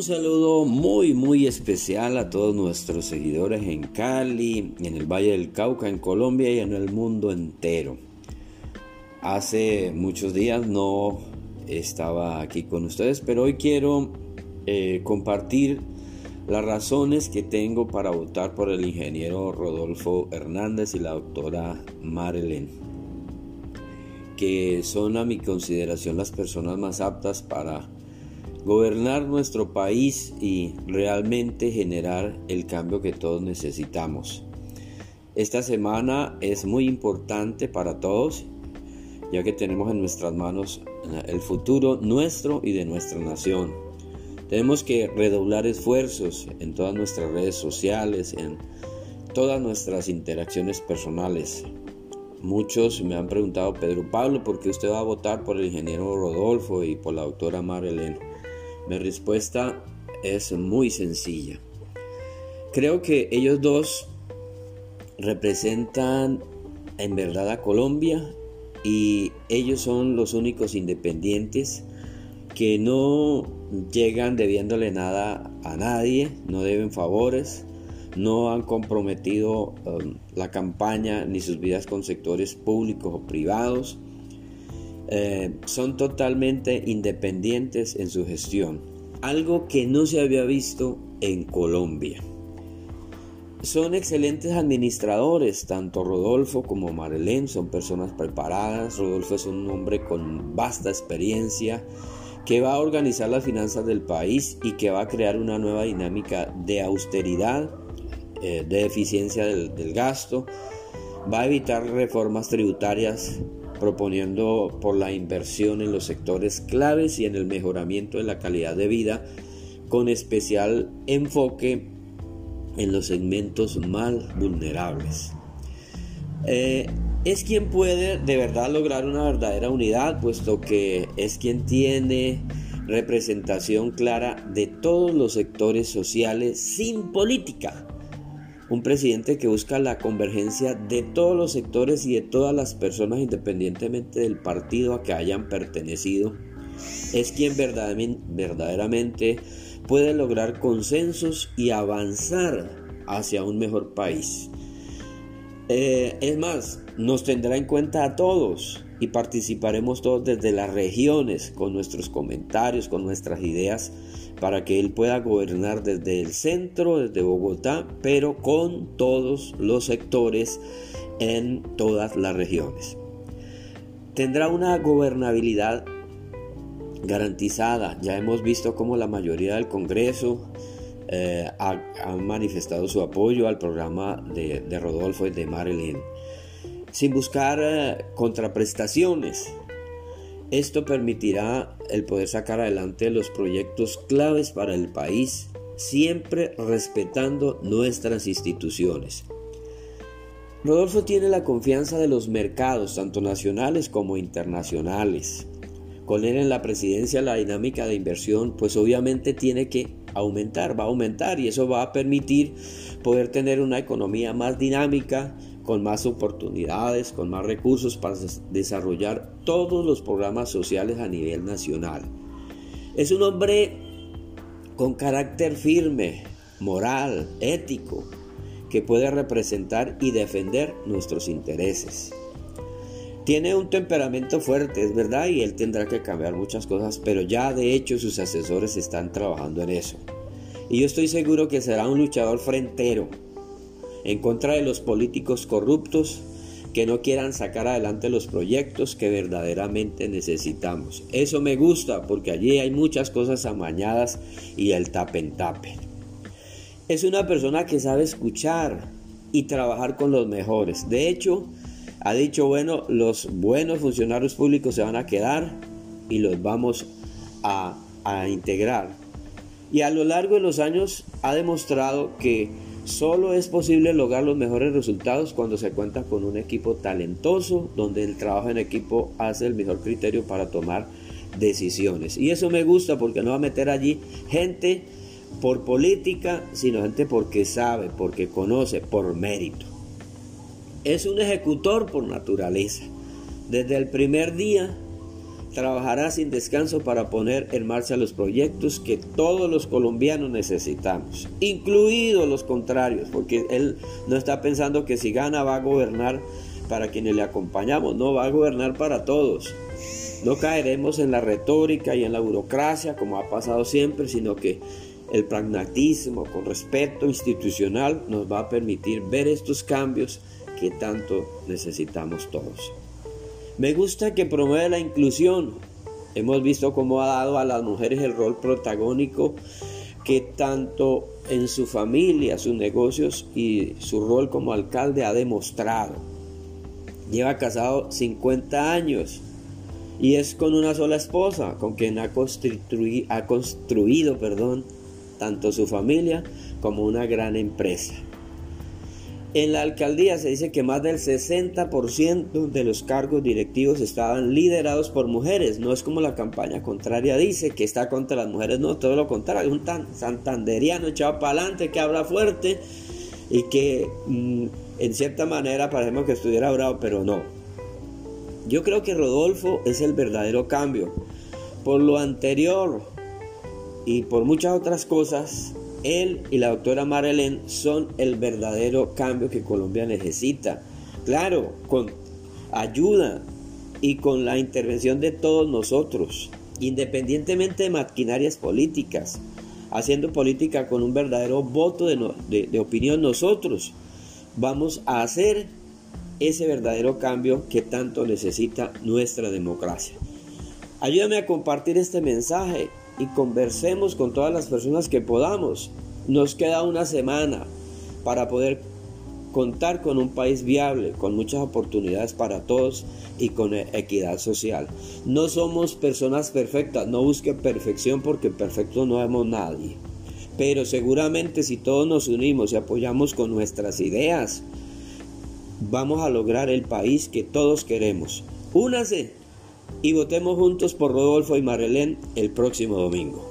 Un saludo muy muy especial a todos nuestros seguidores en Cali, en el Valle del Cauca, en Colombia y en el mundo entero. Hace muchos días no estaba aquí con ustedes, pero hoy quiero eh, compartir las razones que tengo para votar por el ingeniero Rodolfo Hernández y la doctora Marilyn, que son a mi consideración las personas más aptas para gobernar nuestro país y realmente generar el cambio que todos necesitamos. Esta semana es muy importante para todos, ya que tenemos en nuestras manos el futuro nuestro y de nuestra nación. Tenemos que redoblar esfuerzos en todas nuestras redes sociales, en todas nuestras interacciones personales. Muchos me han preguntado, Pedro Pablo, ¿por qué usted va a votar por el ingeniero Rodolfo y por la doctora Marilyn? Mi respuesta es muy sencilla. Creo que ellos dos representan en verdad a Colombia y ellos son los únicos independientes que no llegan debiéndole nada a nadie, no deben favores, no han comprometido um, la campaña ni sus vidas con sectores públicos o privados eh, son totalmente independientes en su gestión, algo que no se había visto en Colombia. Son excelentes administradores, tanto Rodolfo como Marilén son personas preparadas. Rodolfo es un hombre con vasta experiencia que va a organizar las finanzas del país y que va a crear una nueva dinámica de austeridad, eh, de eficiencia del gasto, va a evitar reformas tributarias proponiendo por la inversión en los sectores claves y en el mejoramiento de la calidad de vida, con especial enfoque en los segmentos más vulnerables. Eh, es quien puede de verdad lograr una verdadera unidad, puesto que es quien tiene representación clara de todos los sectores sociales sin política un presidente que busca la convergencia de todos los sectores y de todas las personas independientemente del partido a que hayan pertenecido, es quien verdaderamente puede lograr consensos y avanzar hacia un mejor país. Eh, es más, nos tendrá en cuenta a todos y participaremos todos desde las regiones con nuestros comentarios, con nuestras ideas para que él pueda gobernar desde el centro, desde Bogotá, pero con todos los sectores en todas las regiones. Tendrá una gobernabilidad garantizada. Ya hemos visto cómo la mayoría del Congreso eh, ha, manifestado su apoyo al programa de, Rodolfo y de Marilyn, sin buscar eh, contraprestaciones esto permitirá el poder sacar adelante los proyectos claves para el país, siempre respetando nuestras instituciones. Rodolfo tiene la confianza de los mercados, tanto nacionales como internacionales. Con él en la presidencia la dinámica de inversión pues obviamente tiene que aumentar, va a aumentar y eso va a permitir poder tener una economía más dinámica, con más oportunidades, con más recursos para desarrollar todos los programas sociales a nivel nacional. Es un hombre con carácter firme, moral, ético, que puede representar y defender nuestros intereses. Tiene un temperamento fuerte, es verdad, y él tendrá que cambiar muchas cosas, pero ya de hecho sus asesores están trabajando en eso. Y yo estoy seguro que será un luchador frentero, en contra de los políticos corruptos que no quieran sacar adelante los proyectos que verdaderamente necesitamos. Eso me gusta porque allí hay muchas cosas amañadas y el tapen tapen. Es una persona que sabe escuchar y trabajar con los mejores. De hecho, ha dicho, bueno, los buenos funcionarios públicos se van a quedar y los vamos a, a integrar. Y a lo largo de los años ha demostrado que Solo es posible lograr los mejores resultados cuando se cuenta con un equipo talentoso, donde el trabajo en equipo hace el mejor criterio para tomar decisiones. Y eso me gusta porque no va a meter allí gente por política, sino gente porque sabe, porque conoce, por mérito. Es un ejecutor por naturaleza. Desde el primer día trabajará sin descanso para poner en marcha los proyectos que todos los colombianos necesitamos, incluidos los contrarios, porque él no está pensando que si gana va a gobernar para quienes le acompañamos, no, va a gobernar para todos. No caeremos en la retórica y en la burocracia como ha pasado siempre, sino que el pragmatismo con respeto institucional nos va a permitir ver estos cambios que tanto necesitamos todos. Me gusta que promueve la inclusión. Hemos visto cómo ha dado a las mujeres el rol protagónico que tanto en su familia, sus negocios y su rol como alcalde ha demostrado. Lleva casado 50 años y es con una sola esposa con quien ha, construido, ha construido perdón, tanto su familia como una gran empresa. En la alcaldía se dice que más del 60% de los cargos directivos estaban liderados por mujeres. No es como la campaña contraria dice que está contra las mujeres, no, todo lo contrario. Es un tan santanderiano echado para adelante que habla fuerte y que mm, en cierta manera parecemos que estuviera bravo, pero no. Yo creo que Rodolfo es el verdadero cambio. Por lo anterior y por muchas otras cosas, él y la doctora Marilyn son el verdadero cambio que Colombia necesita. Claro, con ayuda y con la intervención de todos nosotros, independientemente de maquinarias políticas, haciendo política con un verdadero voto de opinión nosotros, vamos a hacer ese verdadero cambio que tanto necesita nuestra democracia. Ayúdame a compartir este mensaje y conversemos con todas las personas que podamos. Nos queda una semana para poder contar con un país viable, con muchas oportunidades para todos y con equidad social. No somos personas perfectas, no busquen perfección porque perfecto no vemos nadie. Pero seguramente si todos nos unimos y apoyamos con nuestras ideas, vamos a lograr el país que todos queremos. Únase y votemos juntos por Rodolfo y Marilén el próximo domingo.